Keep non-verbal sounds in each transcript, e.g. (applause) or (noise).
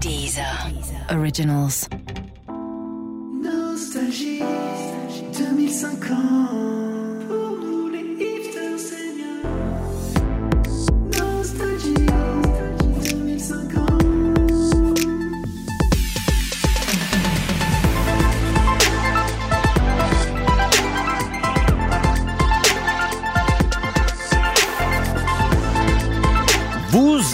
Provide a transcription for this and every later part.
Deezer. Originals. Nostalgie 2050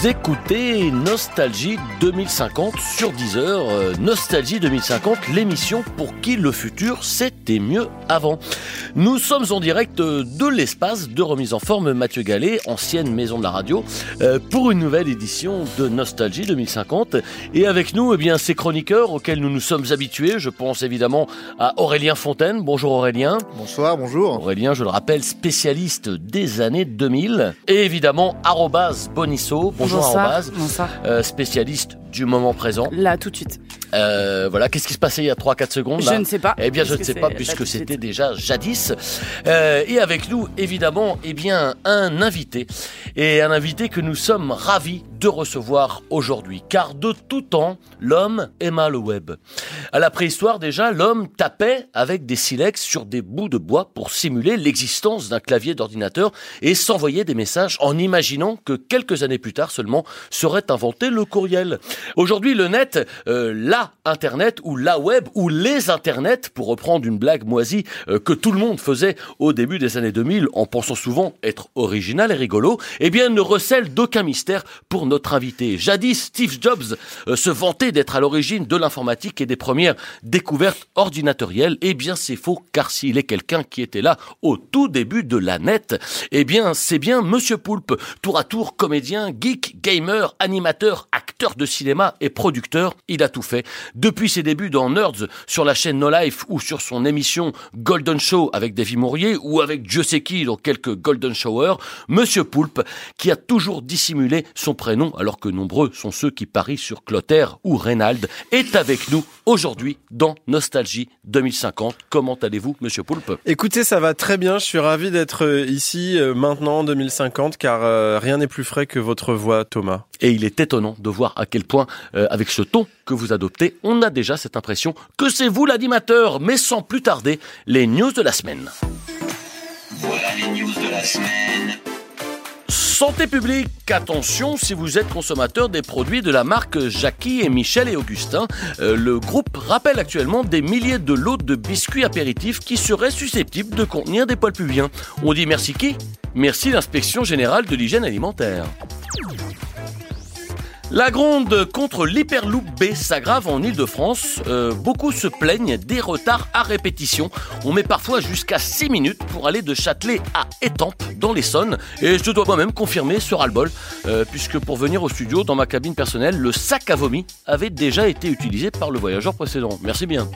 écoutez Nostalgie 2050 sur Deezer. Euh, Nostalgie 2050, l'émission pour qui le futur c'était mieux avant. Nous sommes en direct euh, de l'espace de remise en forme Mathieu Gallet, ancienne maison de la radio, euh, pour une nouvelle édition de Nostalgie 2050. Et avec nous, eh bien, ces chroniqueurs auxquels nous nous sommes habitués. Je pense évidemment à Aurélien Fontaine. Bonjour Aurélien. Bonsoir, bonjour. Aurélien, je le rappelle, spécialiste des années 2000. Et évidemment, Bonisso. Bonjour Bonsoir. arrobase. Bonsoir. Euh, spécialiste du moment présent. Là, tout de suite. Euh, voilà, qu'est-ce qui se passait il y a 3-4 secondes là Je ne sais pas. Eh bien, je ne sais pas puisque c'était déjà jadis. Euh, et avec nous, évidemment, eh bien, un invité. Et un invité que nous sommes ravis de recevoir aujourd'hui. Car de tout temps, l'homme aima le web. À la préhistoire, déjà, l'homme tapait avec des silex sur des bouts de bois pour simuler l'existence d'un clavier d'ordinateur et s'envoyer des messages en imaginant que quelques années plus tard seulement serait inventé le courriel. Aujourd'hui, le net, euh, la Internet ou la web ou les Internets, pour reprendre une blague moisie euh, que tout le monde faisait au début des années 2000 en pensant souvent être original et rigolo, eh bien ne recèle d'aucun mystère pour notre Jadis, Steve Jobs euh, se vantait d'être à l'origine de l'informatique et des premières découvertes ordinatorielles. Eh bien c'est faux, car s'il est quelqu'un qui était là au tout début de la net, eh bien c'est bien Monsieur Poulpe, tour à tour comédien, geek, gamer, animateur, acteur de cinéma et producteur, il a tout fait. Depuis ses débuts dans Nerds sur la chaîne No Life ou sur son émission Golden Show avec Davy Mourier ou avec Dieu sait qui dans quelques Golden Shower, Monsieur Poulpe, qui a toujours dissimulé son prénom alors que nombreux sont ceux qui parient sur Clotaire ou Reynald, est avec nous aujourd'hui dans Nostalgie 2050. Comment allez-vous, Monsieur Poulpe? Écoutez, ça va très bien. Je suis ravi d'être euh, ici euh, maintenant en 2050 car euh, rien n'est plus frais que votre voix, Thomas. Et il est étonnant de voir à quel point, euh, avec ce ton que vous adoptez, on a déjà cette impression que c'est vous l'animateur. Mais sans plus tarder, les news de la semaine. Voilà les news de la semaine. Santé publique, attention si vous êtes consommateur des produits de la marque Jackie et Michel et Augustin. Euh, le groupe rappelle actuellement des milliers de lots de biscuits apéritifs qui seraient susceptibles de contenir des poils pubiens. On dit merci qui? Merci l'inspection générale de l'hygiène alimentaire. La gronde contre l'Hyperloop B s'aggrave en Ile-de-France. Euh, beaucoup se plaignent des retards à répétition. On met parfois jusqu'à 6 minutes pour aller de Châtelet à Étampes, dans l'Essonne. Et je dois moi-même confirmer ce ras-le-bol, euh, puisque pour venir au studio, dans ma cabine personnelle, le sac à vomi avait déjà été utilisé par le voyageur précédent. Merci bien.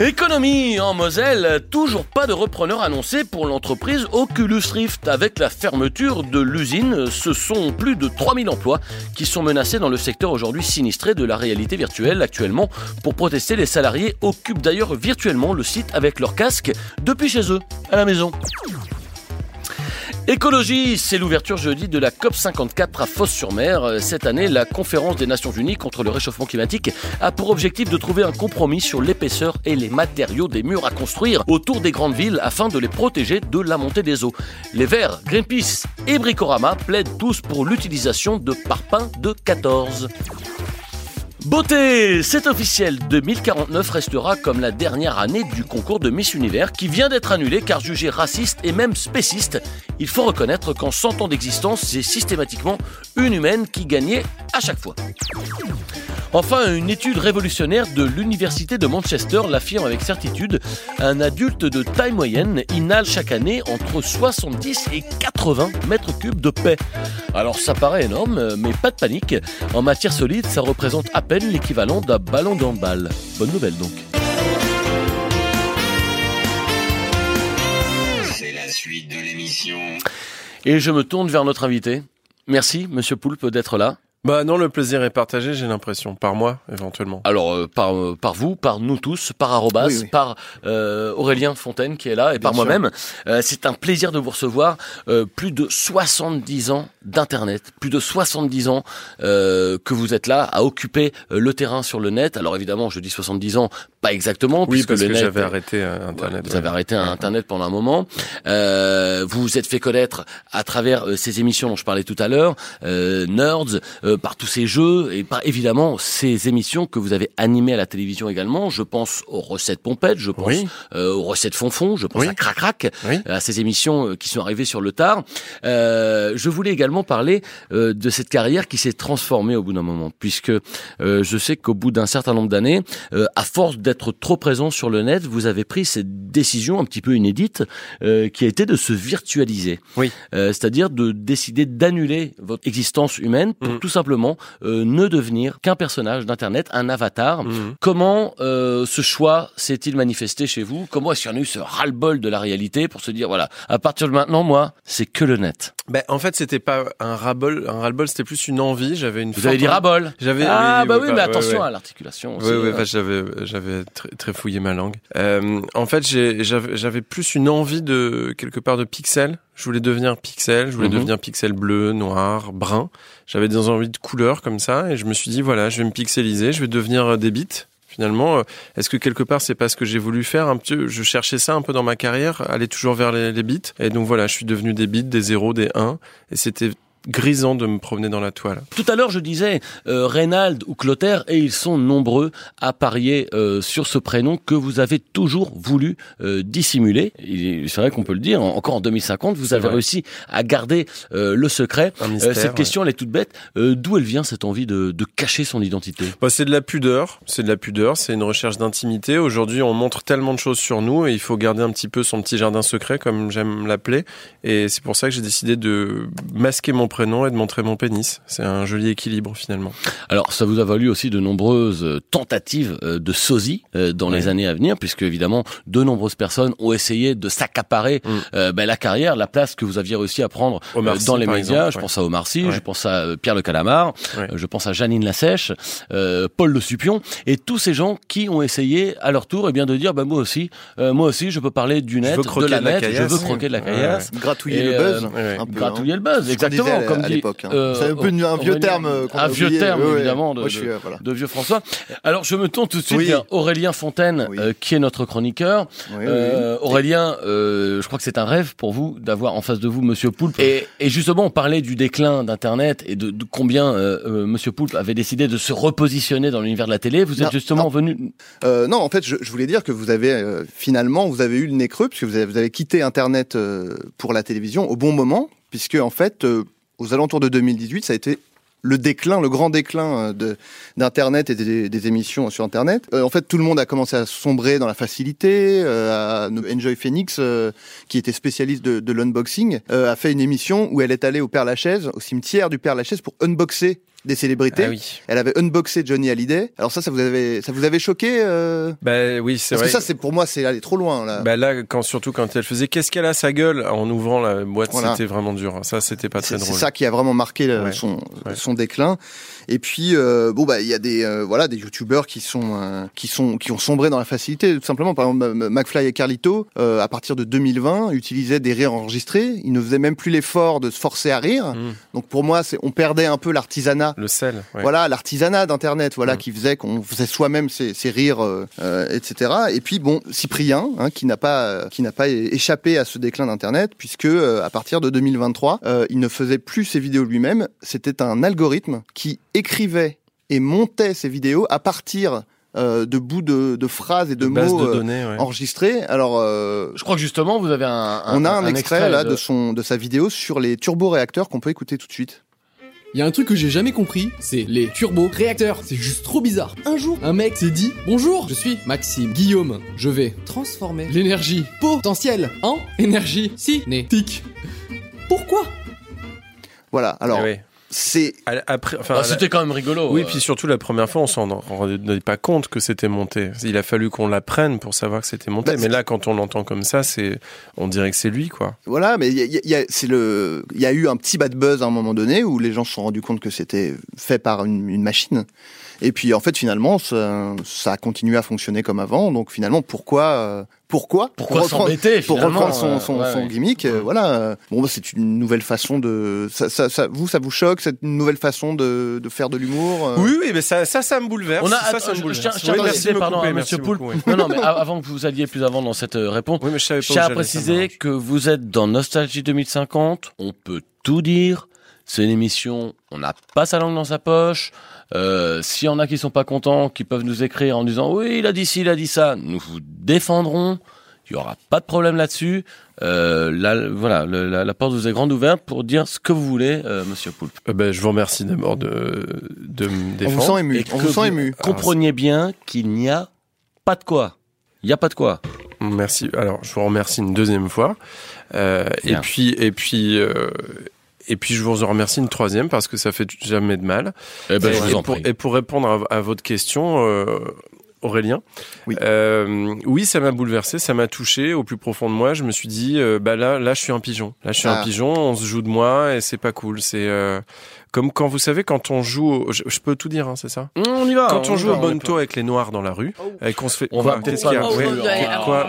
Économie en Moselle, toujours pas de repreneur annoncé pour l'entreprise Oculus Rift. Avec la fermeture de l'usine, ce sont plus de 3000 emplois qui sont menacés dans le secteur aujourd'hui sinistré de la réalité virtuelle. Actuellement, pour protester, les salariés occupent d'ailleurs virtuellement le site avec leur casque depuis chez eux, à la maison. Écologie, c'est l'ouverture jeudi de la COP54 à Fos-sur-Mer. Cette année, la conférence des Nations Unies contre le réchauffement climatique a pour objectif de trouver un compromis sur l'épaisseur et les matériaux des murs à construire autour des grandes villes afin de les protéger de la montée des eaux. Les Verts, Greenpeace et Bricorama plaident tous pour l'utilisation de parpaings de 14. Beauté, c'est officiel, 2049 restera comme la dernière année du concours de Miss Univers qui vient d'être annulé car jugé raciste et même spéciste. Il faut reconnaître qu'en 100 ans d'existence, c'est systématiquement une humaine qui gagnait à chaque fois. Enfin, une étude révolutionnaire de l'Université de Manchester l'affirme avec certitude. Un adulte de taille moyenne inhale chaque année entre 70 et 80 mètres cubes de paix. Alors ça paraît énorme, mais pas de panique. En matière solide, ça représente à peine l'équivalent d'un ballon de handball. Bonne nouvelle donc. C'est la suite de l'émission. Et je me tourne vers notre invité. Merci, monsieur Poulpe, d'être là. Bah non, le plaisir est partagé, j'ai l'impression, par moi, éventuellement. Alors euh, par euh, par vous, par nous tous, par Arrobas, Oui, oui. par euh, Aurélien Fontaine qui est là et par moi-même. Euh, c'est un plaisir de vous recevoir. Euh, plus de 70 ans d'internet, plus de 70 ans euh, que vous êtes là à occuper euh, le terrain sur le net. Alors évidemment, je dis 70 ans, pas exactement, Oui, puisque parce le que j'avais arrêté euh, Internet. vous avez arrêté Internet pendant un moment. Euh, vous vous êtes fait connaître à travers euh, ces émissions dont je parlais tout à l'heure, euh, Nerds, euh, par tous ces jeux et par évidemment ces émissions que vous avez animées à la télévision également. Je pense aux recettes pompettes, je pense Oui. aux recettes fonfon, je pense Oui. à Crac Crac, Oui. à ces émissions qui sont arrivées sur le tard. Euh, je voulais également parler de cette carrière qui s'est transformée au bout d'un moment, puisque je sais qu'au bout d'un certain nombre d'années, euh, à force d'être trop présent sur le net, vous avez pris cette décision un petit peu inédite, euh, qui a été de se virtualiser. Oui. Euh, C'est-à-dire de décider d'annuler votre existence humaine pour Mhm. tout simplement euh, ne devenir qu'un personnage d'internet, un avatar. Mhm. Comment ce choix s'est-il manifesté chez vous? Comment est-ce qu'il y en a eu ce ras-le-bol de la réalité pour se dire voilà, à partir de maintenant, moi, c'est que le net? Ben, en fait, c'était pas un ras-bol, un ras-le-bol, c'était plus une envie. J'avais une. Vous avez dit ras-bol J'avais. Ah oui, bah oui, oui, bah, mais attention ouais. à l'articulation. Oui, oui, hein. enfin, j'avais, j'avais très, très fouillé ma langue. Euh, en fait, j'avais plus une envie de quelque part de pixel. Je voulais devenir pixel. Je voulais Mhm. devenir pixel bleu, noir, brun. J'avais des envies de couleurs comme ça, et je me suis dit voilà, je vais me pixeliser. Je vais devenir euh, des bits. Finalement, euh, est-ce que quelque part c'est pas ce que j'ai voulu faire un petit Je cherchais ça un peu dans ma carrière, aller toujours vers les, les bits. Et donc voilà, je suis devenu des bits, des zéros, des 1 et c'était grisant de me promener dans la toile. Tout à l'heure, je disais euh, Reynald ou Clotaire, et ils sont nombreux à parier euh, sur ce prénom que vous avez toujours voulu euh, dissimuler. C'est vrai qu'on peut le dire. en- Encore en 2050, vous avez réussi à garder euh, le secret. Euh, mystère. cette ouais. question, elle est toute bête. Euh, D'où elle vient cette envie de, de cacher son identité? Bah, c'est de la pudeur, c'est de la pudeur, c'est une recherche d'intimité. Aujourd'hui, on montre tellement de choses sur nous et il faut garder un petit peu son petit jardin secret, comme j'aime l'appeler. Et c'est pour ça que j'ai décidé de masquer mon prénom et de montrer mon pénis. C'est un joli équilibre finalement. Alors, ça vous a valu aussi de nombreuses euh, tentatives euh, de sosie euh, dans les années à venir, puisque évidemment, de nombreuses personnes ont essayé de s'accaparer Mm. euh, ben, la carrière, la place que vous aviez réussi à prendre Omar euh, Sy, dans les médias. exemple, je ouais. pense à Omar Sy, Ouais. je pense à Pierre Le Calamar, Ouais. je pense à Janine Lassèche, euh, Paul Le Supion, et tous ces gens qui ont essayé à leur tour, eh bien, de dire, bah, moi aussi, euh, moi aussi, je peux parler du net, de la net, je veux croquer de la Ouais, caillasse. Gratouiller Et, le buzz. euh, ouais. un peu, Gratouiller hein. le buzz, exactement, comme à l'époque, hein. euh, C'est un peu un vieux terme. un vieux oublié. terme, Ouais, évidemment, de- Moi, je suis, voilà. de vieux François. Alors je me tourne tout de suite Oui. vers Aurélien Fontaine, Oui. euh, qui est notre chroniqueur. Oui, Euh, Aurélien, je crois que c'est un rêve pour vous d'avoir en face de vous Monsieur Poulpe. Et, et justement, on parlait du déclin d'Internet et de, de combien Monsieur Poulpe avait décidé de se repositionner dans l'univers de la télé. Vous êtes Non, justement non. venu. Non, en fait, je, je voulais dire que vous avez finalement, vous avez eu le nez creux puisque vous avez, vous avez quitté Internet pour la télévision au bon moment, puisque en fait, euh, aux alentours de 2018, ça a été le déclin, le grand déclin euh, d'Internet et des, émissions sur Internet. Euh, en fait, tout le monde a commencé à sombrer dans la facilité. Euh, Enjoy Phoenix, euh, qui était spécialiste de, de l'unboxing, a fait une émission où elle est allée au Père Lachaise, au cimetière du Père Lachaise, pour unboxer des célébrités. Ah oui. Elle avait unboxé Johnny Hallyday. Alors ça, ça vous avait, ça vous avait choqué euh Bah oui, c'est Parce vrai. que ça, c'est pour moi, c'est aller trop loin là. Bah là, quand surtout quand elle faisait qu'est-ce qu'elle a sa gueule en ouvrant la boîte, Voilà. c'était vraiment dur. Ça, c'était pas très c'est c'est drôle. ça qui a vraiment marqué le- Ouais. son Ouais. son déclin. Et puis euh, bon bah il y a des euh, voilà des youtubeurs qui sont qui sont qui ont sombré dans la facilité tout simplement. Par exemple, McFly et Carlito à partir de 2020 utilisaient des rires enregistrés. Ils ne faisaient même plus l'effort de se forcer à rire. Mm. Donc pour moi, c'est on perdait un peu l'artisanat Le sel. ouais. Voilà, l'artisanat d'Internet, voilà, Mm. qui faisait qu'on faisait soi-même ses, ses rires, euh, euh, etc. Et puis bon, Cyprien, hein, qui n'a pas, euh, qui n'a pas échappé à ce déclin d'Internet, puisque euh, à partir de 2023, euh, il ne faisait plus ses vidéos lui-même. C'était un algorithme qui écrivait et montait ses vidéos à partir euh, de bouts de, de phrases et de, mots de euh, données. ouais. enregistrés. Alors, euh, Je crois que justement, vous avez un. un- on a un, extrait, là de- de son, de sa vidéo sur les turboréacteurs qu'on peut écouter tout de suite. Il y a un truc que j'ai jamais compris, c'est les turbo-réacteurs. C'est juste trop bizarre. Un jour, un mec s'est dit Bonjour, je suis Maxime Guillaume. Je vais transformer l'énergie potentielle en énergie cinétique. Pourquoi? Voilà. Alors, Eh oui. C'est À- Après, enfin, Bah, C'était quand même rigolo. oui, euh. puis surtout la première fois, on s'en rendait pas compte que c'était monté. Il a fallu qu'on l'apprenne pour savoir que c'était monté. Bah, Mais là, quand on l'entend comme ça, c'est, on dirait que c'est lui, quoi. Voilà, mais il y a, y c'est le, il y a eu un petit bad buzz à un moment donné où les gens se sont rendus compte que c'était fait par une, une machine. Et puis en fait, finalement, ça, ça a continué à fonctionner comme avant. Donc finalement, pourquoi, euh, pourquoi, Pourquoi s'embêter pour reprendre son, euh, son, ouais, son ouais. gimmick, euh, voilà. Bon, bah, c'est une nouvelle façon de. Ça, ça, ça- vous, ça vous choque cette nouvelle façon de, de faire de l'humour euh Oui, oui, mais ça, ça, ça me bouleverse. On a, ça, ça me je- je bouleverse. tiens, je tiens Oui, à merci préciser, de me pardon, couper, à merci Monsieur Poulpe. beaucoup, oui. Non, non, mais avant que vous alliez plus avant dans cette réponse, Oui, mais je savais pas je tiens à préciser que vous êtes dans Nostalgie 2050. On peut tout dire. C'est une émission, on n'a pas sa langue dans sa poche. Euh, S'il y en a qui sont pas contents, qui peuvent nous écrire en disant oui, il a dit ci, il a dit ça, nous vous défendrons. Il y aura pas de problème là-dessus. Euh, là, voilà, le- la, la porte vous est grande ouverte pour dire ce que vous voulez, euh, Monsieur Poulpe. Euh, ben, je vous remercie d'abord de, de me On vous défendre. sent ému. Et On que vous sent ému. Compreniez bien qu'il n'y a pas de quoi. Il n'y a pas de quoi. Merci. Alors, je vous remercie une deuxième fois. Euh, et Bien. puis, et puis, euh, et puis, je vous en remercie une troisième parce que ça fait jamais de mal. Eh ben, et, je vous en pour, prie. et pour répondre à, à votre question, euh, Aurélien, Oui. euh, oui, ça m'a bouleversé, ça m'a touché au plus profond de moi. Je me suis dit, euh, bah là, là, je suis un pigeon. Là, je suis Ah. un pigeon. On se joue de moi et c'est pas cool. C'est euh, comme quand vous savez quand on joue. au- je, je peux tout dire, hein, c'est ça. On y va. Quand on, joue au est bonto avec les noirs dans la rue, et qu'on se fait. On Quoi va peut-être Qu'est-ce qu'il y a Oh, oh, quoi-.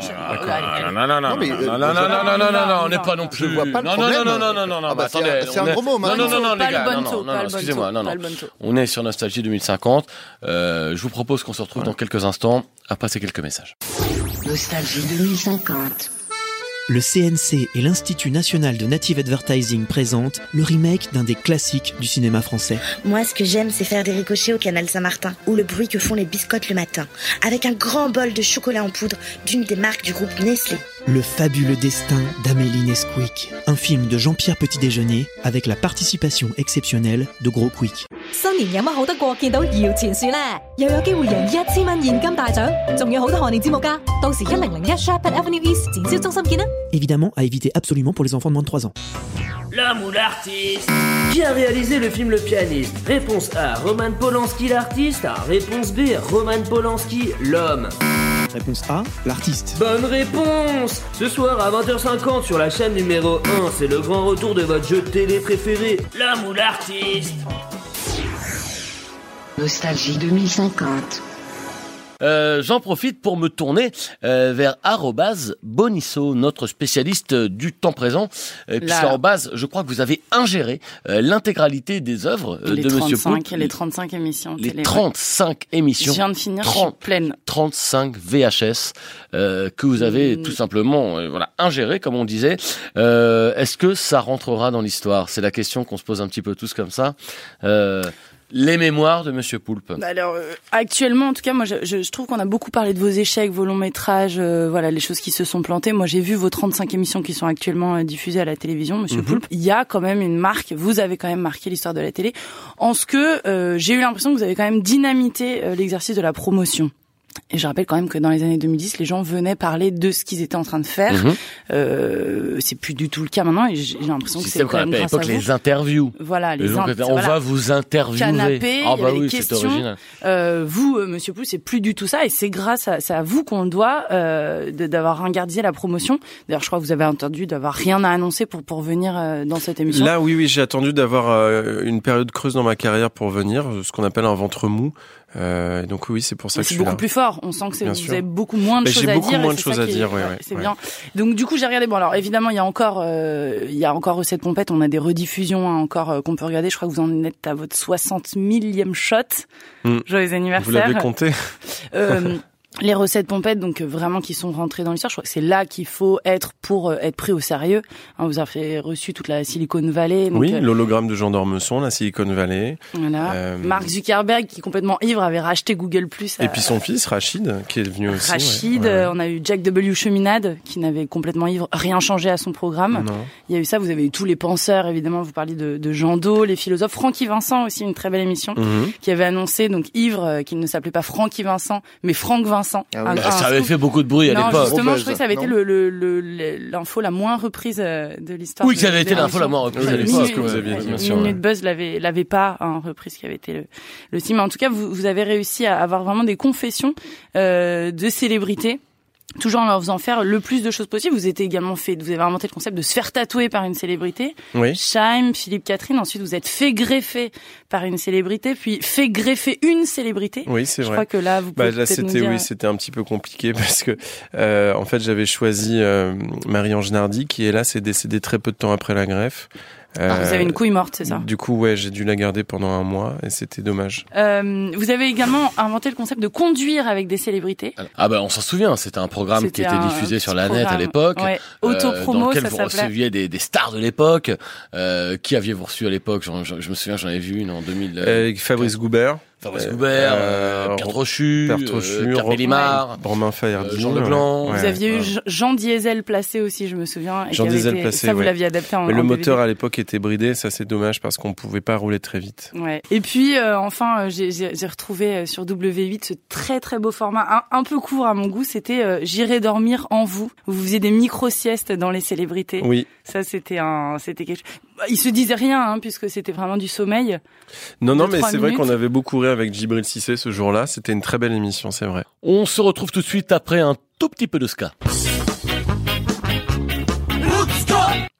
Non, non, non, Non, non, non, non, non, non, non, non, non, on n'est pas non Je plus. vois pas le non, non, problème. non, non, non, non, non, Ah bah, attendez, c'est un gros mot, Non, non, non, non, les le gars, non, non, non, excusez-moi, non, non. On est sur Nostalgie 2050. Euh, je vous propose qu'on se retrouve dans quelques instants après ces quelques messages. Nostalgie 2050. Le CNC et l'Institut national de native advertising présentent le remake d'un des classiques du cinéma français. Moi, ce que j'aime, c'est faire des ricochets au canal Saint-Martin, ou le bruit que font les biscottes le matin, avec un grand bol de chocolat en poudre d'une des marques du groupe Nestlé. Le fabuleux destin d'Amélie Nesquik, un film de Jean-Pierre Petit-Déjeuner avec la participation exceptionnelle de Gros Quick. 新年有乜好得过见到摇钱树呢？又有机会赢一千蚊现金大奖，仲有好多贺年节目㗎。到时一零零一 Shepherd Avenue East 展销中心见啦！ Évidemment, à éviter absolument pour les enfants de moins de 3 ans. L'homme ou l'artiste Qui a réalisé le film Le Pianiste Réponse A, Roman Polanski l'artiste. Réponse B, Roman Polanski l'homme. Réponse A, l'artiste. Bonne réponse Ce soir à 20h50 sur la chaîne numéro 1, c'est le grand retour de votre jeu de télé préféré, L'homme ou l'artiste Nostalgie 2050. Euh, J'en profite pour me tourner euh, vers Bonisso, notre spécialiste euh, du temps présent. Euh, puisque je crois que vous avez ingéré euh, l'intégralité des œuvres de Monsieur 35, Poulpe. les 35 émissions Les télé. ouais. 35 émissions. Je viens de finir, je suis 30. pleine. 35 VHS euh, que vous avez Mm. tout simplement voilà ingéré comme on disait. Euh, Est-ce que ça rentrera dans l'histoire? C'est la question qu'on se pose un petit peu tous comme ça. Les mémoires de Monsieur Poulpe. Bah Alors euh, actuellement, en tout cas, moi, je, je- je trouve qu'on a beaucoup parlé de vos échecs, vos longs métrages, euh, voilà, les choses qui se sont plantées. Moi, j'ai vu vos 35 émissions qui sont actuellement euh, diffusées à la télévision, Monsieur Mhm. Poulpe. Il y a quand même une marque. Vous avez quand même marqué l'histoire de la télé, en ce que euh, j'ai eu l'impression que vous avez quand même dynamité euh, l'exercice de la promotion. Et je rappelle quand même que dans les années 2010, les gens venaient parler de ce qu'ils étaient en train de faire. Mhm. Euh, c'est plus du tout le cas maintenant, et j'ai l'impression que c'est quand même grâce à l'époque vous. les interviews. Voilà, les Les on voilà. va vous interviewer. Canapé, ah il y bah oui, c'est questions. original. Euh, vous, euh, Monsieur Pou, c'est plus du tout ça, et c'est grâce à, c'est à vous qu'on le doit euh, d'avoir ringardisé la promotion. D'ailleurs, je crois que vous avez entendu d'avoir rien à annoncer pour pour venir euh, dans cette émission. Là, oui, oui, j'ai attendu d'avoir euh, une période creuse dans ma carrière pour venir, ce qu'on appelle un ventre mou. Euh, donc oui, c'est pour ça Mais que c'est beaucoup là. plus fort. On sent que vous avez beaucoup moins de Mais choses j'ai à beaucoup dire. et moins de c'est choses à qui est- dire, ouais, c'est ouais. bien. Donc du coup, j'ai regardé. Bon, alors évidemment, il y a encore, euh, il y a encore cette pompette. On a des rediffusions hein, encore euh, qu'on peut regarder. Je crois que vous en êtes à votre 60 millième shot. Hmm. Joyeux anniversaire. Vous l'avez compté Euh, les recettes pompettes, donc euh, vraiment qui sont rentrées dans l'histoire. Je crois que c'est là qu'il faut être pour euh, être pris au sérieux. Hein, vous avez reçu toute la Silicon Valley. Donc, Oui, euh, l'hologramme de Jean d'Ormesson, la Silicon Valley. voilà. Euh, Mark Zuckerberg, qui complètement ivre, avait racheté Google Plus. Et puis son fils, Rachid, qui est venu aussi. Rachid, Ouais, ouais. on a eu Jack W. Cheminade, qui n'avait complètement ivre rien changé à son programme. Non. Il y a eu ça, vous avez eu tous les penseurs, évidemment, vous parliez de, de Jean Do, les philosophes. Francky Vincent aussi, une très belle émission, Mhm. qui avait annoncé, donc ivre, qu'il ne s'appelait pas Francky Vincent, mais Franck Vincent. Vincent. Ah oui. Un- Ah, un ça avait scoop. fait beaucoup de bruit à l'époque. justement, je crois que ça avait été non le- le- le- le- l'info la moins reprise euh, de l'histoire. Oui, que ça avait de été l'info la moins reprise à Oui, l'époque. c'est ce que vous aviez dit, bien sûr, Minute. Buzz l'avait l'avait pas en reprise qui avait été le, le team. En tout cas, vous, vous avez réussi à avoir vraiment des confessions euh, de célébrités. Toujours en leur faisant faire le plus de choses possible. Vous étiez également fait, vous avez inventé le concept de se faire tatouer par une célébrité. Oui. Chaim, Philippe Catherine. Ensuite, vous êtes fait greffer par une célébrité, puis fait greffer une célébrité. Oui, c'est Je vrai. crois que là, vous Bah, pouvez là, peut-être nous c'était dire. oui, c'était un petit peu compliqué (laughs) parce que euh, en fait, j'avais choisi euh, Marie-Ange Nardi qui est là, s'est décédée très peu de temps après la greffe. Ah, vous Euh, avez une couille morte, c'est ça Du coup, ouais, j'ai dû la garder pendant un mois et c'était dommage. Euh, vous avez également inventé le concept de conduire avec des célébrités. Ah bah on s'en souvient, c'était un programme qui était diffusé sur la net à l'époque. Ouais. euh, Autopromo, dans lequel ça vous s'appelait. receviez des, des stars de l'époque. Euh, qui aviez-vous reçu à l'époque? J'en- j'en- Je me souviens, j'en avais vu une en 2000. euh, Avec Fabrice Goubert, Fabrice Goubert, euh, euh, Pierre Trochu, Pierre euh, Trochu, Pierre. Romain Euh, Jean Leblanc. ouais. Vous aviez eu ouais. Jean- Jean Diesel placé aussi, je me souviens. Jean Diesel été- placé, Ça, vous ouais. l'aviez adapté en Mais le en moteur DVD. à l'époque était bridé, ça c'est dommage parce qu'on pouvait pas rouler très vite. Ouais. Et puis euh, enfin, j'ai- retrouvé sur W8 ce très très beau format, un, un peu court à mon goût. C'était euh, J'irai dormir en vous. Vous faisiez des micro siestes dans les célébrités. Oui. Ça c'était un, c'était quelque chose. Bah, Il se disait rien hein, puisque c'était vraiment du sommeil. Non, non, mais c'est vrai qu'on avait beaucoup avec Djibril Cissé ce jour-là. C'était une très belle émission, c'est vrai. On se retrouve tout de suite après un tout petit peu de ska.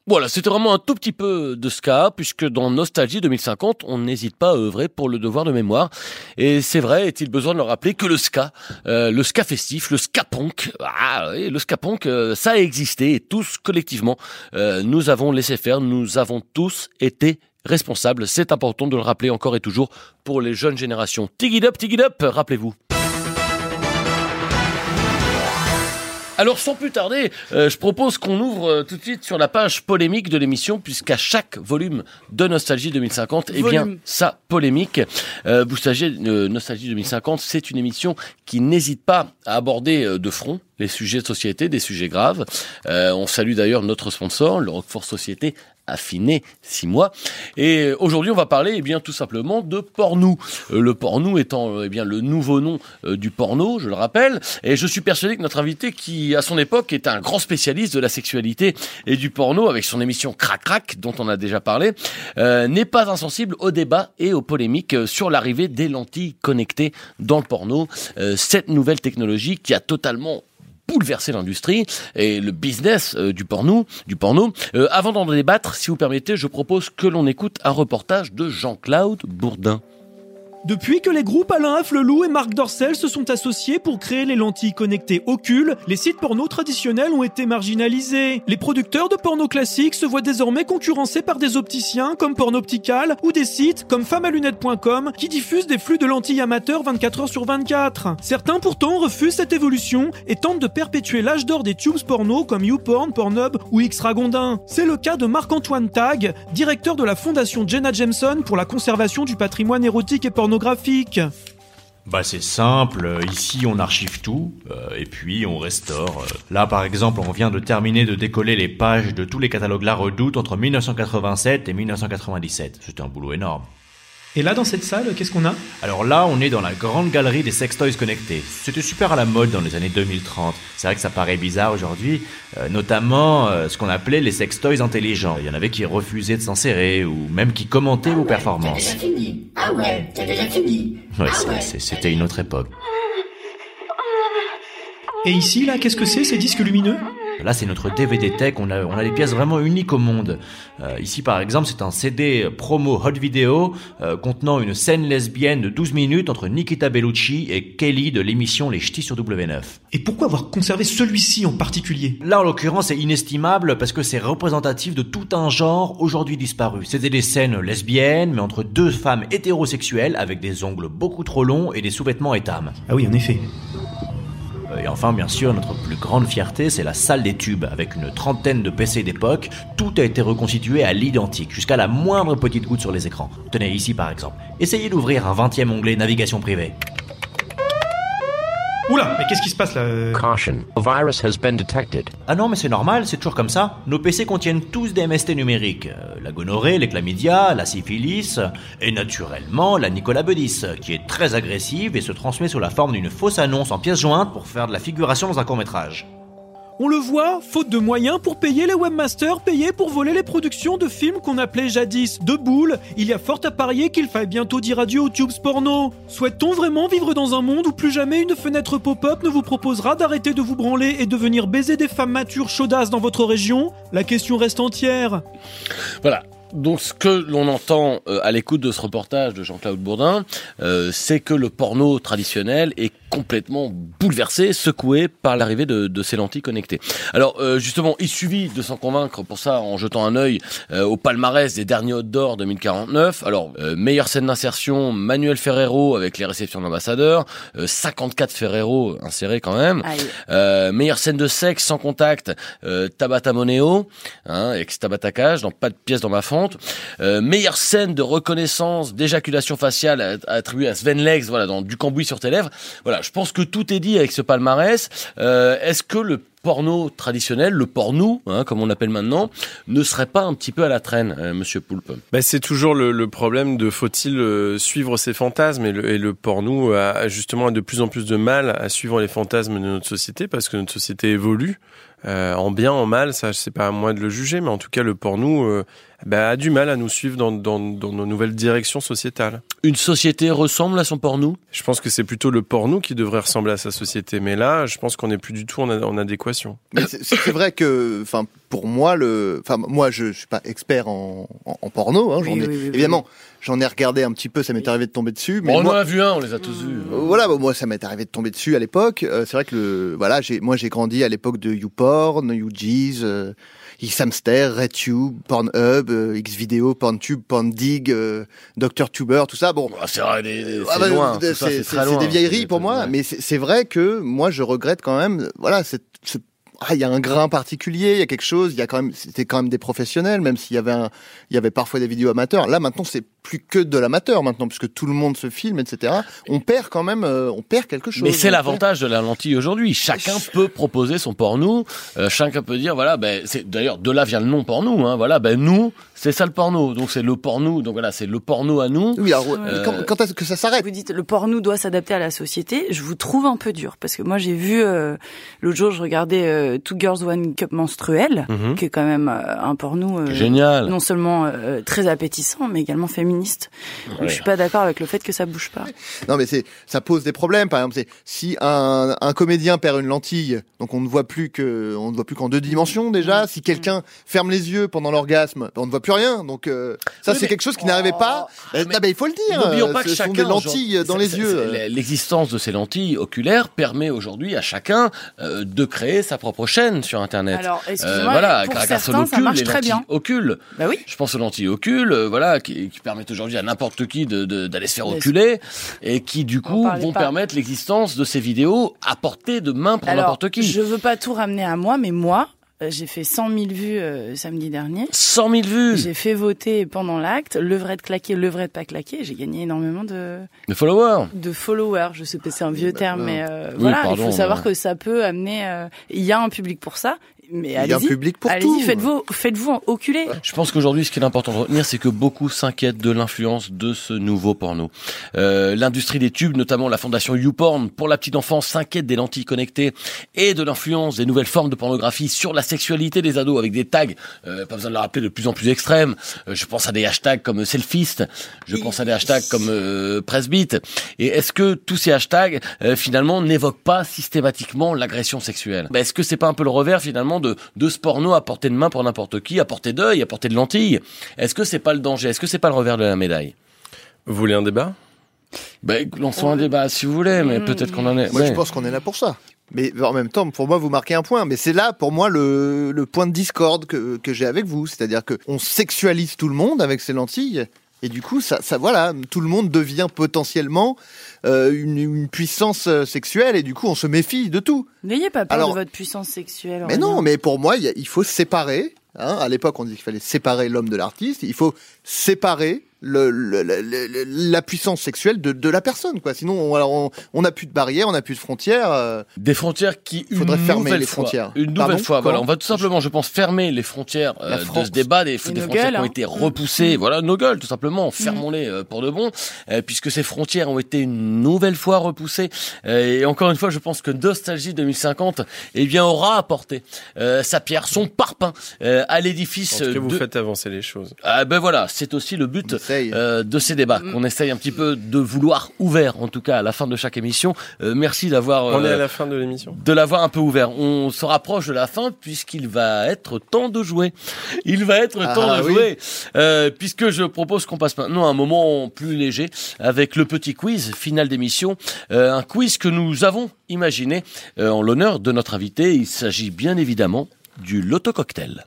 Voilà, c'était vraiment un tout petit peu de ska, puisque dans Nostalgie 2050, on n'hésite pas à œuvrer pour le devoir de mémoire. Et c'est vrai, est-il besoin de le rappeler que le ska, euh, le ska festif, le ska punk, ah, le ska punk, euh, ça a existé, et tous collectivement, euh, nous avons laissé faire, nous avons tous été responsables. C'est important de le rappeler encore et toujours pour les jeunes générations. Tig it up, tig it up, rappelez-vous. Alors sans plus tarder, euh, je propose qu'on ouvre euh, tout de suite sur la page polémique de l'émission, puisqu'à chaque volume de Nostalgie 2050, eh bien, ça polémique. Euh, vous savez, Nostalgie 2050, c'est une émission qui n'hésite pas à aborder de front les sujets de société, des sujets graves. On salue d'ailleurs notre sponsor, le Roquefort Société, affiné six mois. Et aujourd'hui, on va parler, eh bien, tout simplement de porno. Euh, le porno étant, euh, eh bien, le nouveau nom euh, du porno, je le rappelle. Et je suis persuadé que notre invité, qui à son époque était un grand spécialiste de la sexualité et du porno, avec son émission Crac Crac, dont on a déjà parlé, n'est pas insensible au débat et aux polémiques sur l'arrivée des lentilles connectées dans le porno. Cette nouvelle technologie qui a totalement bouleverser l'industrie et le business euh, du porno. Du porno. Euh, avant d'en débattre, si vous permettez, je propose que l'on écoute un reportage de Jean-Claude Bourdin. Depuis que les groupes Alain Afflelou et Marc Dorcel se sont associés pour créer les lentilles connectées Ocul, les sites porno traditionnels ont été marginalisés. Les producteurs de porno classiques se voient désormais concurrencés par des opticiens comme Pornoptical ou des sites comme famalunettes.com qui diffusent des flux de lentilles amateurs 24 heures sur 24. Certains pourtant refusent cette évolution et tentent de perpétuer l'âge d'or des tubes porno comme YouPorn, Pornhub ou X-Ragondin. C'est le cas de Marc-Antoine Tag, directeur de la fondation Jenna Jameson pour la conservation du patrimoine érotique et Bah c'est simple, ici on archive tout, euh, et puis on restaure. Euh, Là par exemple on vient de terminer de décoller les pages de tous les catalogues La Redoute entre 1987 et 1997. C'était un boulot énorme. Et là, dans cette salle, qu'est-ce qu'on a? Alors là, on est dans la grande galerie des sextoys connectés. C'était super à la mode dans les années 2030. C'est vrai que ça paraît bizarre aujourd'hui, euh, notamment euh, ce qu'on appelait les sextoys intelligents. Il y en avait qui refusaient de s'insérer ou même qui commentaient vos performances. Ah ouais, t'as déjà fini. Ouais, c'est- c'est- c'était une autre époque. Et ici, là, qu'est-ce que c'est, ces disques lumineux? Là, c'est notre DVD Tech. On a, on a des pièces vraiment uniques au monde. Euh, ici, par exemple, c'est un CD promo hot vidéo euh, contenant une scène lesbienne de 12 minutes entre Nikita Bellucci et Kelly de l'émission Les Ch'tis sur W9. Et pourquoi avoir conservé celui-ci en particulier? Là, en l'occurrence, c'est inestimable parce que c'est représentatif de tout un genre aujourd'hui disparu. C'était des scènes lesbiennes, mais entre deux femmes hétérosexuelles avec des ongles beaucoup trop longs et des sous-vêtements étames. Ah oui, en effet. Et enfin, bien sûr, notre plus grande fierté, c'est la salle des tubes. Avec une trentaine de PC d'époque, tout a été reconstitué à l'identique, jusqu'à la moindre petite goutte sur les écrans. Tenez ici par exemple. Essayez d'ouvrir un 20e onglet navigation privée. Oula, mais qu'est-ce qui se passe là euh Caution, a virus has been detected. Ah non, mais c'est normal, c'est toujours comme ça. Nos PC contiennent tous des MST numériques. Euh, la gonorrhée, les chlamydia, la syphilis, et naturellement la Nicolas Bedis, qui est très agressive et se transmet sous la forme d'une fausse annonce en pièces jointes pour faire de la figuration dans un court-métrage. On le voit, faute de moyens pour payer les webmasters, payés pour voler les productions de films qu'on appelait jadis de boules, il y a fort à parier qu'il faille bientôt dire adieu aux tubes porno. Souhaite-t-on vraiment vivre dans un monde où plus jamais une fenêtre pop-up ne vous proposera d'arrêter de vous branler et de venir baiser des femmes matures chaudasses dans votre région? La question reste entière. Voilà. Donc ce que l'on entend euh, à l'écoute de ce reportage de Jean-Claude Bourdin, euh, c'est que le porno traditionnel est complètement bouleversé, secoué par l'arrivée de, de, ces lentilles connectées. Alors euh, justement, il suffit de s'en convaincre pour ça en jetant un œil euh, au palmarès des derniers Hot d'Or 2049. Alors euh, meilleure scène d'insertion, Manuel Ferrero avec les réceptions d'ambassadeurs, 54 Ferrero insérés quand même. meilleure scène de sexe sans contact, Tabata Moneo, hein, ex Tabata Cage, dans pas de pièce dans ma fente. meilleure scène de reconnaissance d'éjaculation faciale attribuée à Sven Legs, voilà, dans du cambouis sur tes lèvres. Voilà, je pense que tout est dit avec ce palmarès. Euh, Est-ce que le porno traditionnel, le porno, hein, comme on l'appelle maintenant, ne serait pas un petit peu à la traîne, euh, Monsieur Poulpe? Ben, C'est toujours le, problème de faut-il euh, suivre ses fantasmes et le, et le porno a justement de plus en plus de mal à suivre les fantasmes de notre société parce que notre société évolue. Euh, en bien, en mal, ça, c'est pas à moi de le juger, mais en tout cas, le porno euh, bah, a du mal à nous suivre dans, dans, dans, nos nouvelles directions sociétales. Une société ressemble à son porno? Je pense que c'est plutôt le porno qui devrait ressembler à sa société, mais là, je pense qu'on n'est plus du tout en, en adéquation. Mais c'est vrai que, enfin, pour moi, le, enfin, moi, je, je suis pas expert en, en, en porno, hein, j'en Oui, ai, oui, oui, évidemment, j'en ai regardé un petit peu, ça m'est arrivé de tomber dessus. Mais Bon, on moi- en a vu un, on les a tous vus. Euh, Voilà, bah, moi ça m'est arrivé de tomber dessus à l'époque. Euh, c'est vrai que le, voilà, j'ai, moi j'ai grandi à l'époque de YouPorn, YouJeez, euh, Xhamster, RedTube, Pornhub, euh, Xvideo, PornTube, PornDig, euh, Dr Tuber, tout ça. Bon, Ah, c'est vrai, ah c'est bah, loin, c'est, c'est des vieilleries pour moi, mais c'est, c'est vrai que moi je regrette quand même. Voilà, c'est- ah, il y a un grain particulier, il y a quelque chose. Il y a quand même, c'était quand même des professionnels, même s'il y avait un, il y avait parfois des vidéos amateurs. Là maintenant, c'est plus que de l'amateur maintenant, puisque tout le monde se filme, etc. On perd quand même, euh, on perd quelque chose. Mais c'est l'avantage de la lentille aujourd'hui. Chacun peut proposer son porno. Euh, chacun peut dire voilà, ben c'est d'ailleurs de là vient le nom porno. Hein, voilà, ben nous c'est ça le porno. Donc c'est le porno. Donc voilà, c'est le porno à nous. Oui, alors, Euh, quand, quand est-ce que ça s'arrête Vous dites le porno doit s'adapter à la société. Je vous trouve un peu dur parce que moi j'ai vu euh, l'autre jour je regardais euh, Two Girls One Cup menstruel, Mhm. qui est quand même euh, un porno euh, Génial. non seulement euh, très appétissant mais également féministe. Donc, Ouais. je suis pas d'accord avec le fait que ça bouge pas. Non, mais c'est, ça pose des problèmes. Par exemple, c'est si un, un comédien perd une lentille, donc on ne voit plus que, on ne voit plus qu'en deux dimensions déjà. Si quelqu'un ferme les yeux pendant l'orgasme, on ne voit plus rien. Donc euh, ça, Oui, c'est mais- quelque chose qui n'arrivait pas. Euh, non, mais il faut le dire. N'oublions euh, pas que chacun sont des lentilles genre, dans les yeux. L'existence de ces lentilles oculaires permet aujourd'hui à chacun euh, de créer sa propre chaîne sur Internet. Euh, Alors, excusez-moi, voilà, pour grâce certains, aux ça marche les très lentilles bien. Ocules. Bah oui. Je pense aux lentilles ocules, euh, voilà, qui, qui permettent aujourd'hui à n'importe qui de- de- d'aller se faire oculer et qui du coup vont pas. permettre l'existence de ces vidéos à portée de main pour Alors, n'importe qui. je veux pas tout ramener à moi, mais moi, euh, j'ai fait 100 000 vues euh, samedi dernier. 100 000 vues J'ai fait voter pendant l'acte, le vrai de claquer, le vrai de pas claquer. J'ai gagné énormément de, Le follower. de followers. Je sais pas, c'est un vieux terme, mais euh, Oui, voilà, pardon, il faut savoir ouais. que ça peut amener. euh, Il y a un public pour ça, mais Il y a un allez-y. public pour allez-y, tout. faites-vous, faites-vous oculer. Je pense qu'aujourd'hui, ce qui est important de retenir, c'est que beaucoup s'inquiètent de l'influence de ce nouveau porno. Euh, L'industrie des tubes, notamment la fondation YouPorn pour la petite enfance, s'inquiète des lentilles connectées et de l'influence des nouvelles formes de pornographie sur la sexualité des ados avec des tags, euh, pas besoin de le rappeler, de plus en plus extrêmes. Euh, je pense à des hashtags comme selfist, je pense à des hashtags comme euh, pressbeat. Et est-ce que tous ces hashtags, euh, finalement, n'évoquent pas systématiquement l'agression sexuelle? Ben, Est-ce que c'est pas un peu le revers, finalement, de, de ce porno à portée de main pour n'importe qui, à portée d'œil, à portée de lentilles Est-ce que c'est pas le danger? Est-ce que c'est pas le revers de la médaille? Vous voulez un débat? Ben, lançons un débat si vous voulez, mais peut-être qu'on en est. Moi, je pense qu'on est là pour ça. Mais en même temps, pour moi, vous marquez un point. Mais c'est là, pour moi, le, le point de discorde que, que j'ai avec vous. C'est-à-dire que on sexualise tout le monde avec ces lentilles. Et du coup, ça, ça voilà, tout le monde devient potentiellement euh, une, une puissance euh, sexuelle. Et du coup, on se méfie de tout. N'ayez pas peur Alors- de votre puissance sexuelle. Mais non, mais pour moi, il faut séparer. Hein, à l'époque, on dit qu'il fallait séparer l'homme de l'artiste. Il faut séparer le, le- le- le- la puissance sexuelle de, de la personne, quoi. Sinon, on, alors on, on n'a plus de barrières, on n'a plus de frontières. euh, Des frontières qui, Il faudrait une fermer nouvelle les fois- frontières. Une nouvelle Pardon fois, voilà. On va tout simplement, je pense, fermer les frontières euh, La de ce débat, des, frontières gueules, qui ont hein. été repoussées. Voilà, nos gueules, tout simplement. Fermons-les euh, pour de bon, euh, puisque ces frontières ont été une nouvelle fois repoussées. Euh, et encore une fois, je pense que Nostalgie 2050, eh bien, aura apporté euh, sa pierre, son parpaing euh, à l'édifice tout cas, vous de, faites avancer les choses. ah ben voilà, c'est aussi le but. Euh, de ces débats, Mm. qu'on essaye un petit peu de vouloir ouvert, en tout cas à la fin de chaque émission. Euh, merci d'avoir On est euh, à la fin de l'émission. de l'avoir un peu ouvert. On se rapproche de la fin puisqu'il va être temps de jouer. Il va être Ah, temps de oui. jouer euh, puisque je propose qu'on passe maintenant à un moment plus léger avec le petit quiz final d'émission. Euh, un quiz que nous avons imaginé euh, en l'honneur de notre invité. Il s'agit bien évidemment du Loto Cocktail.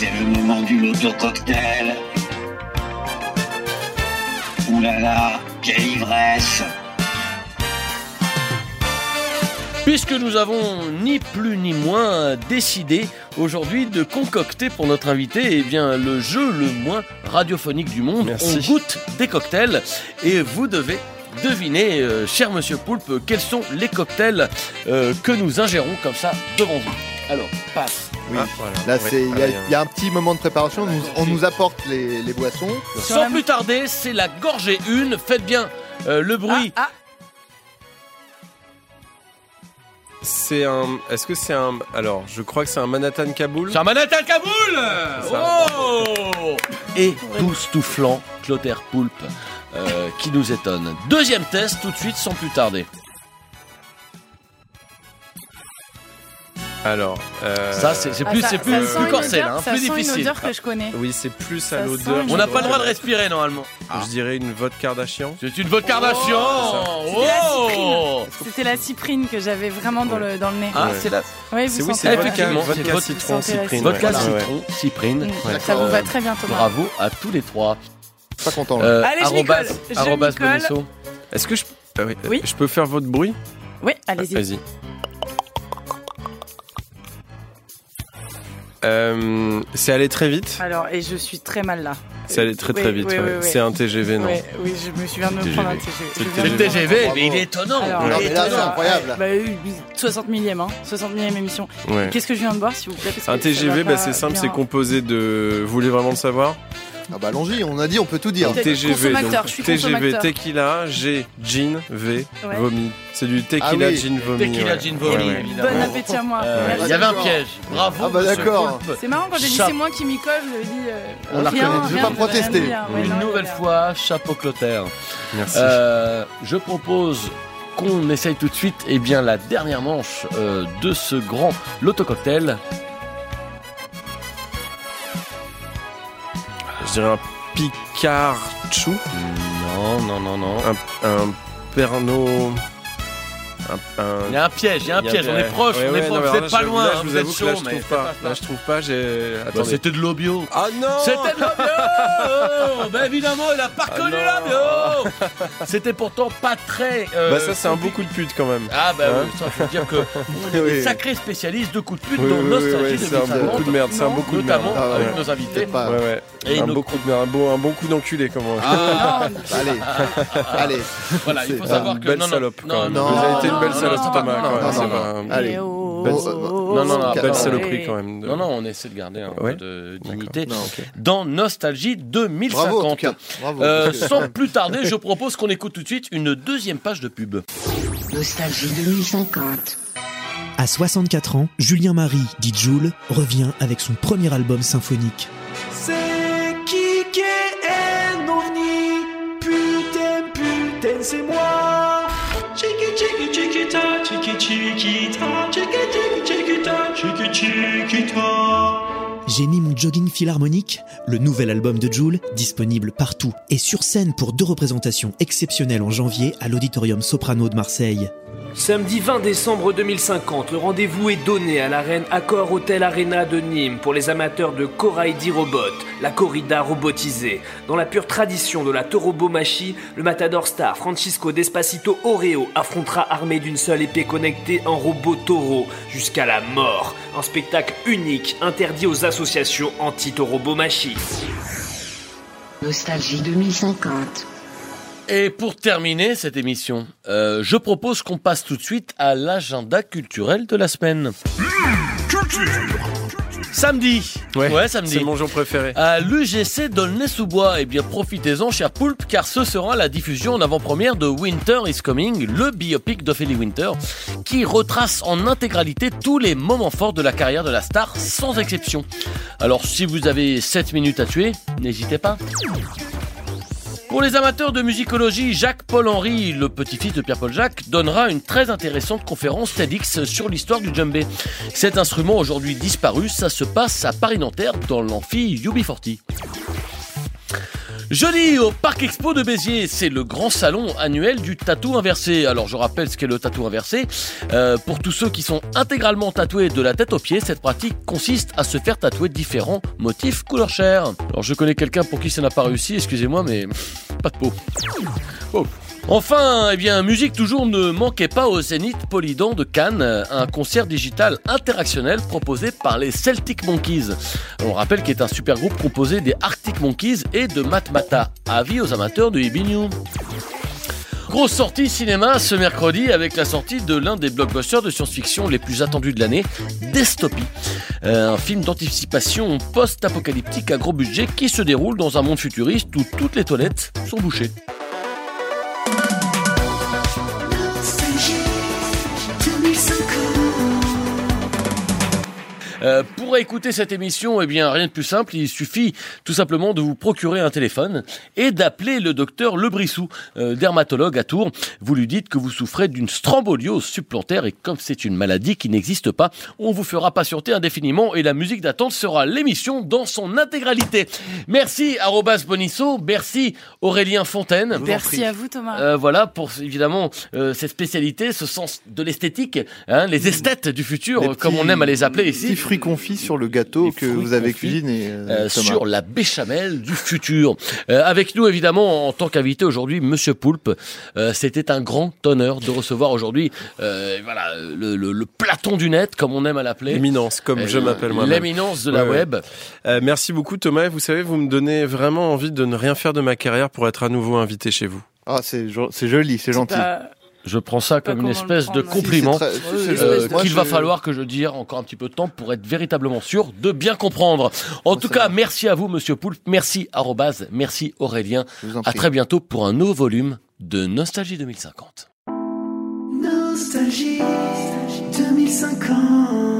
C'est le moment du loto cocktail. Ouh là là, quelle ivresse Puisque nous avons ni plus ni moins décidé aujourd'hui de concocter pour notre invité eh bien, le jeu le moins radiophonique du monde. Merci. On goûte des cocktails et vous devez deviner, euh, cher monsieur Poulpe, quels sont les cocktails euh, que nous ingérons comme ça devant vous. Alors, passe. Oui. Ah, voilà. Là, c'est il y, a- ouais, il y a un petit moment de préparation. nous- on nous apporte les, les boissons. Sans plus tarder, c'est la gorgée une. Faites bien euh, le bruit. Ah, C'est un. Est-ce que c'est un. Alors, je crois que c'est un Manhattan Kaboul. C'est un Manhattan Kaboul Oh Et époustouflant Clotaire Poulpe euh, qui nous étonne. Deuxième test tout de suite sans plus tarder. Alors. euh, Ça, c'est Ah, plus, ça- c'est plus, ça plus corsé, odeur- hein, ça plus sent une difficile. odeur que je connais. Oui, c'est plus Ça à l'odeur. On n'a pas le droit de Je respirer normalement. dirais une vodka Kardashian. C'est une vodka Kardashian C'était la Oh cyprine. C'était la cyprine que j'avais vraiment dans le dans le nez. Ah, Ouais. c'est la Oui, C'est vous oui, sentez c'est la- vodka, Effectivement, c'est vodka vodka- citron, cyprine. Vodka, citron, cyprine. Ça vous va très bien, Thomas. Bravo à tous les trois. Pas content. là. Euh, Allez, je. Je. Est-ce que je. ah Oui. Je peux faire votre bruit? Oui, allez-y. Vas-y. Euh, c'est allé très vite. Alors, et je suis très mal là. C'est allé très très Oui, vite. oui, ouais. oui, oui. C'est un TGV, non oui, je me souviens de me prendre un TGV. C'est le TGV, mais il est étonnant. Alors, il est étonnant. incroyable. Bah, oui, 60 millième, hein. 60 millième émission. Ouais. Qu'est-ce que je viens de boire, s'il vous plaît Un ça TGV, bah, c'est simple, c'est composé de. Vous voulez vraiment le savoir Ah bah allons-y, on a dit, on peut tout dire. TGV, donc je suis TGV, tequila, G, gin, V, Ouais. vomi. C'est du tequila, Ah oui, gin, vomi. Tequila, ouais. gin, vomi, ouais. évidemment. Bon appétit à moi. Euh. Il y avait un piège. Bravo. Ah bah monsieur d'accord. Poulpe. C'est marrant quand j'ai dit Cha- c'est moi qui m'y colle, vous avez dit. euh, On la rien, reconnaît. Je vais rien, pas protester. Une non, nouvelle rien. fois, chapeau Clotaire. Merci. Euh, je propose qu'on essaye tout de suite eh bien, la dernière manche euh, de ce grand loto cocktail. Je dirais un Pikachu, Non, non, non, non. un, un Pernod. Un, un- Il y a un piège, il y a un piège. On est proche, on est proche. Vous êtes pas loin, Là, hein, je vous êtes chaud, là, je trouve pas. Là, je trouve pas. J'ai. Bah. C'était de l'eau bio. Ah non C'était de l'eau bio (laughs) Ben évidemment, il a pas reconnu non. la bio C'était pourtant pas très... euh, Bah, ça, c'est un beau coup de pute quand même. Ah bah Hein oui, ça faut dire que on est (laughs) des sacrés spécialistes de coups de pute dans Nostalgie oui, c'est un 2050, beau coup de merde. C'est un beau coup de merde. notamment Ah avec nos invités. Un, beau coup de merde, un, bon coup d'enculé, comment Ah, (laughs) Allez, allez. voilà, il faut savoir que belle non, non, salope, quand non, même. Une belle salope, Thomas, non, quand même, non. Allez. Non, non, non, Belle saloperie quand même. Non, non, on essaie de garder un peu de dignité. Dans Nostalgie Bravo en 2050. tout cas. Bravo. Euh, (laughs) sans plus tarder, je propose qu'on écoute tout de suite une deuxième page de pub. Nostalgie 2050. À 64 ans, Julien Marie, dit Joule, revient avec son premier album symphonique. C'est qui qui est un ovni Putain, putain, c'est moi J'ai mis mon jogging philharmonique, le nouvel album de Joule, disponible partout et sur scène pour deux représentations exceptionnelles en janvier à l'Auditorium Soprano de Marseille. Samedi 20 décembre 2050, le rendez-vous est donné à l'arène Accor Hotel Arena de Nîmes pour les amateurs de Koraidi Robot, la corrida robotisée. Dans la pure tradition de la Torobomachi, le matador star Francisco Despacito Oreo affrontera armé d'une seule épée connectée en robot taureau jusqu'à la mort. Un spectacle unique interdit aux associations anti-Torobomachi. Nostalgie 2050. Et pour terminer cette émission, euh, je propose qu'on passe tout de suite à l'agenda culturel de la semaine. Samedi. Ouais, samedi. c'est mon jour préféré. À l'UGC d'Aulnay-sous-Bois, eh bien profitez-en, cher Poulpe, car ce sera la diffusion en avant-première de Winter is Coming, le biopic d'Ophélie Winter, qui retrace en intégralité tous les moments forts de la carrière de la star, sans exception. Alors si vous avez 7 minutes à tuer, n'hésitez pas. Pour les amateurs de musicologie, Jacques-Paul Henry, le petit-fils de Pierre-Paul Jacques, donnera une très intéressante conférence TEDx sur l'histoire du djembé. Cet instrument aujourd'hui disparu, ça se passe à Paris-Nanterre dans l'amphi UB40. Jeudi au Parc Expo de Béziers, c'est le grand salon annuel du tatou inversé. Alors je rappelle ce qu'est le tatou inversé. Euh, pour tous ceux qui sont intégralement tatoués de la tête aux pieds, cette pratique consiste à se faire tatouer différents motifs couleur chair. Alors je connais quelqu'un pour qui ça n'a pas réussi, excusez-moi, mais (laughs) pas de peau. Oh. Enfin, eh bien, musique toujours ne manquait pas au Zénith Polydent de Cannes, un concert digital interactionnel proposé par les Celtic Monkeys. On rappelle qu'il est un super groupe composé des Arctic Monkeys et de Matmata. Avis aux amateurs de Ibinu. Grosse sortie cinéma ce mercredi avec la sortie de l'un des blockbusters de science-fiction les plus attendus de l'année, Dystopie. Euh, un film d'anticipation post-apocalyptique à gros budget qui se déroule dans un monde futuriste où toutes les toilettes sont bouchées. Euh, pour écouter cette émission, eh bien, rien de plus simple. Il suffit tout simplement de vous procurer un téléphone et d'appeler le docteur Lebrissou, euh, dermatologue à Tours. Vous lui dites que vous souffrez d'une stramboliose supplémentaire et comme c'est une maladie qui n'existe pas, on vous fera patienter indéfiniment et la musique d'attente sera l'émission dans son intégralité. Merci Arobas Bonisso, merci Aurélien Fontaine. Merci à vous Thomas. Euh, voilà pour évidemment euh, cette spécialité, ce sens de l'esthétique, hein, les esthètes du futur, Les comme on aime à les appeler ici. Fruits confits sur le gâteau que vous avez cuisiné. euh, Euh, Thomas? sur la béchamel du futur. Euh, avec nous, évidemment, en tant qu'invité aujourd'hui, Monsieur Poulpe. Euh, C'était un grand honneur de recevoir aujourd'hui, euh, voilà, le, le- le Platon du net, comme on aime à l'appeler. L'éminence, comme Euh, je m'appelle moi-même. L'éminence de la Ouais, ouais. web. Euh, merci beaucoup Thomas. Et Vous savez, vous me donnez vraiment envie de ne rien faire de ma carrière pour être à nouveau invité chez vous. Ah, c'est joli, c'est gentil. Je prends ça comme une espèce de compliment euh, qu'il va falloir que je dise encore un petit peu de temps pour être véritablement sûr de bien comprendre. En tout cas, merci à vous, Monsieur Poulpe. Merci, arrobase. Merci, Aurélien. en À très bientôt pour un nouveau volume de Nostalgie 2050. Nostalgie 2050.